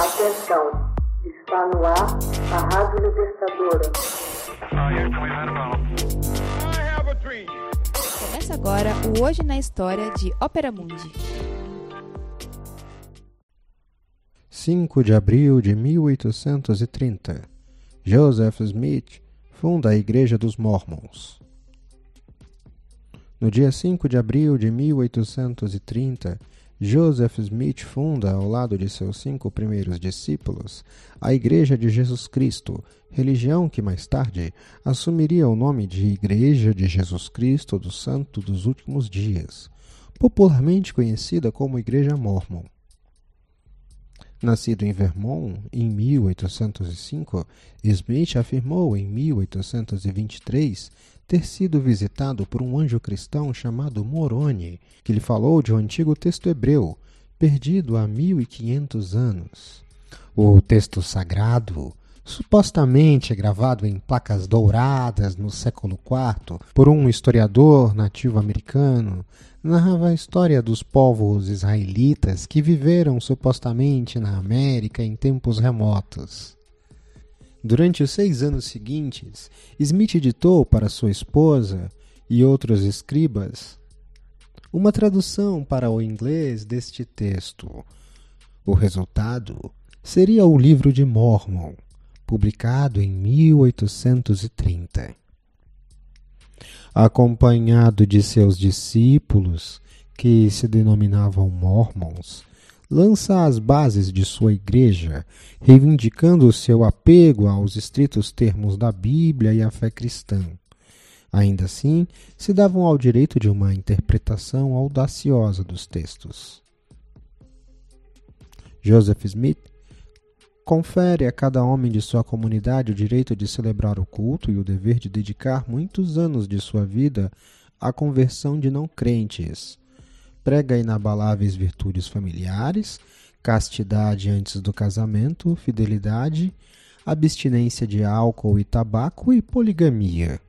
Atenção, está no ar a Rádio Libertadora. Começa agora o Hoje na História de Ópera Mundi. 5 de abril de 1830. Joseph Smith funda a Igreja dos Mormons. No dia 5 de abril de 1830, Joseph Smith funda, ao lado de seus cinco primeiros discípulos, a Igreja de Jesus Cristo, religião que mais tarde assumiria o nome de Igreja de Jesus Cristo do Santo dos Últimos Dias, popularmente conhecida como Igreja Mormon. Nascido em Vermont em 1805, Smith afirmou em 1823 ter sido visitado por um anjo cristão chamado Moroni, que lhe falou de um antigo texto hebreu, perdido há 1500 anos. O texto sagrado, supostamente gravado em placas douradas no século IV por um historiador nativo-americano, narrava a história dos povos israelitas que viveram supostamente na América em tempos remotos. Durante os seis anos seguintes, Smith editou para sua esposa e outros escribas uma tradução para o inglês deste texto. O resultado seria o Livro de Mormon, publicado em 1830. Acompanhado de seus discípulos, que se denominavam Mormons, lança as bases de sua igreja, reivindicando seu apego aos estritos termos da Bíblia e à fé cristã. Ainda assim, se davam ao direito de uma interpretação audaciosa dos textos. Joseph Smith confere a cada homem de sua comunidade o direito de celebrar o culto e o dever de dedicar muitos anos de sua vida à conversão de não crentes, prega inabaláveis virtudes familiares, castidade antes do casamento, fidelidade, abstinência de álcool e tabaco e poligamia.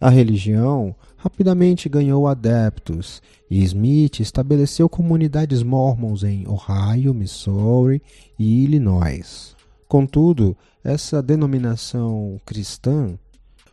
A religião rapidamente ganhou adeptos e Smith estabeleceu comunidades mormons em Ohio, Missouri e Illinois. Contudo, essa denominação cristã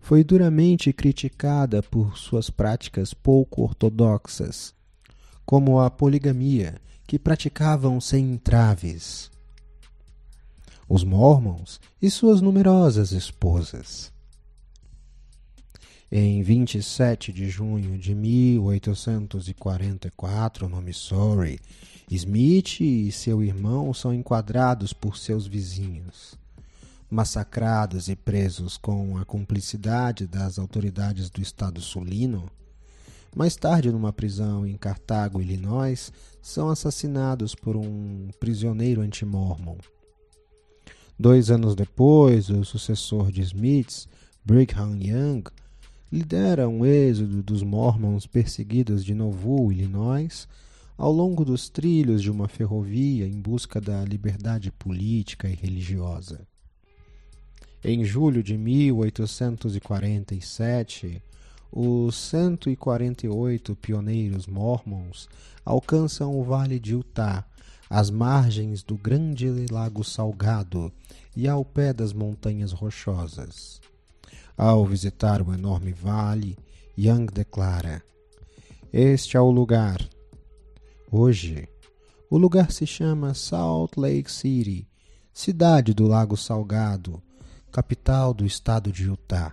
foi duramente criticada por suas práticas pouco ortodoxas, como a poligamia, que praticavam sem entraves. Os Mormons e suas numerosas esposas. Em 27 de junho de 1844, no Missouri, Smith e seu irmão são enquadrados por seus vizinhos. Massacrados e presos com a cumplicidade das autoridades do estado sulino, mais tarde, numa prisão em Cartago, Illinois, são assassinados por um prisioneiro anti-mormon. Dois anos depois, o sucessor de Smiths, Brigham Young, lidera um êxodo dos mormons perseguidos de Nauvoo, Illinois, ao longo dos trilhos de uma ferrovia em busca da liberdade política e religiosa. Em julho de 1847, os 148 pioneiros mormons alcançam o Vale de Utah, às margens do grande Lago Salgado e ao pé das Montanhas Rochosas. Ao visitar o enorme vale, Young declara: Este é o lugar. Hoje, o lugar se chama Salt Lake City, cidade do Lago Salgado, capital do estado de Utah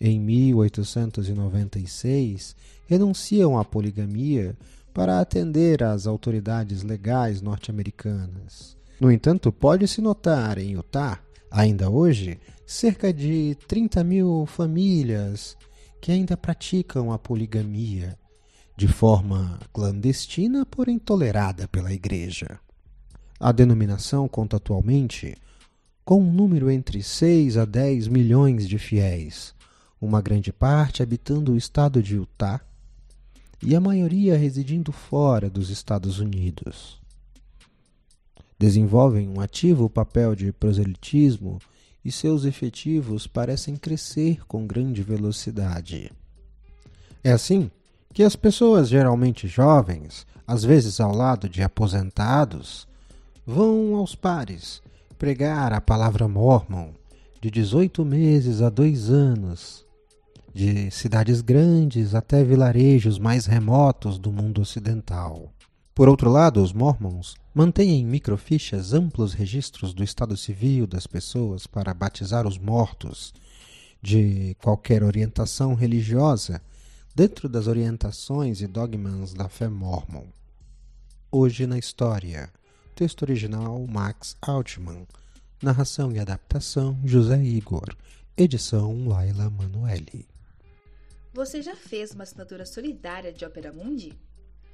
em 1896, renunciam à poligamia para atender às autoridades legais norte-americanas. No entanto, pode-se notar em Utah, ainda hoje, cerca de 30 mil famílias que ainda praticam a poligamia de forma clandestina, porém tolerada pela Igreja. A denominação conta atualmente com um número entre 6 a 10 milhões de fiéis, uma grande parte habitando o estado de Utah e a maioria residindo fora dos Estados Unidos. Desenvolvem um ativo papel de proselitismo e seus efetivos parecem crescer com grande velocidade. É assim que as pessoas geralmente jovens, às vezes ao lado de aposentados, vão aos pares pregar a palavra mormon de 18 meses a 2 anos, de cidades grandes até vilarejos mais remotos do mundo ocidental. Por outro lado, os mormons mantêm em microfichas amplos registros do estado civil das pessoas para batizar os mortos de qualquer orientação religiosa dentro das orientações e dogmas da fé mormon. Hoje na história. Texto original Max Altman. Narração e adaptação José Igor. Edição Laila Manuelli. Você já fez uma assinatura solidária de Opera Mundi?